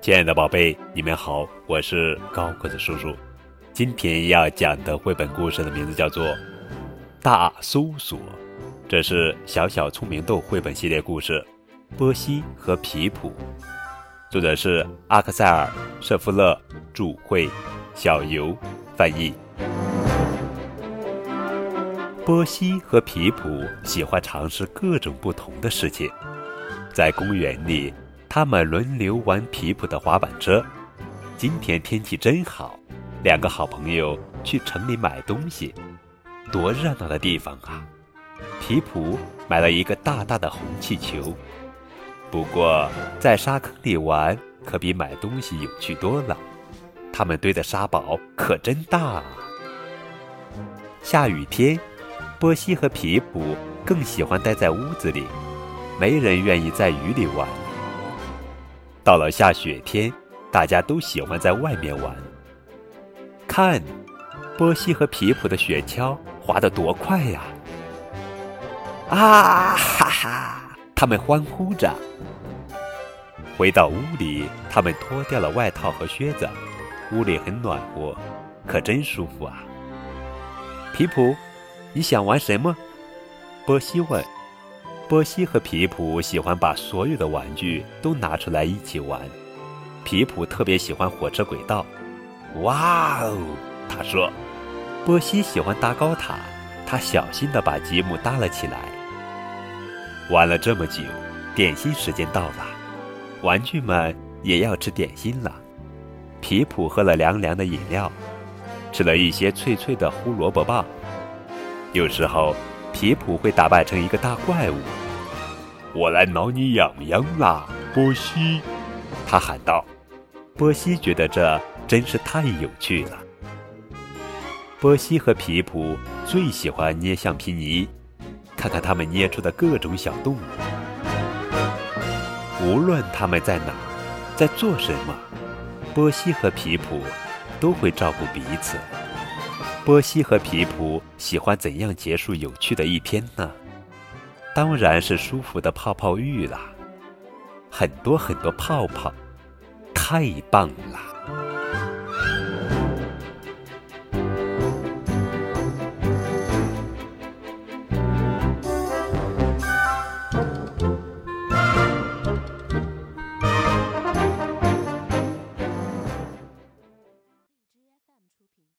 亲爱的宝贝，你们好，我是高个子叔叔。今天要讲的绘本故事的名字叫做《大搜索》，这是小小聪明豆绘本系列故事，《波西和皮普》，作者是阿克塞尔·舍夫勒，著绘，小游翻译。波西和皮普喜欢尝试各种不同的事情，在公园里。他们轮流玩皮普的滑板车。今天天气真好，两个好朋友去城里买东西，多热闹的地方啊！皮普买了一个大大的红气球。不过在沙坑里玩可比买东西有趣多了。他们堆的沙堡可真大啊！下雨天，波西和皮普更喜欢待在屋子里，没人愿意在雨里玩。到了下雪天，大家都喜欢在外面玩。看，波西和皮普的雪橇滑得多快呀！啊哈哈！他们欢呼着。回到屋里，他们脱掉了外套和靴子。屋里很暖和，可真舒服啊！皮普，你想玩什么？波西问。波西和皮普喜欢把所有的玩具都拿出来一起玩。皮普特别喜欢火车轨道。哇哦，他说。波西喜欢搭高塔，他小心地把积木搭了起来。玩了这么久，点心时间到了，玩具们也要吃点心了。皮普喝了凉凉的饮料，吃了一些脆脆的胡萝卜棒。有时候。皮普会打扮成一个大怪物，我来挠你痒痒啦，波西！他喊道。波西觉得这真是太有趣了。波西和皮普最喜欢捏橡皮泥，看看他们捏出的各种小动物。无论他们在哪，在做什么，波西和皮普都会照顾彼此。波西和皮普喜欢怎样结束有趣的一天呢？当然是舒服的泡泡浴啦，很多很多泡泡，太棒了。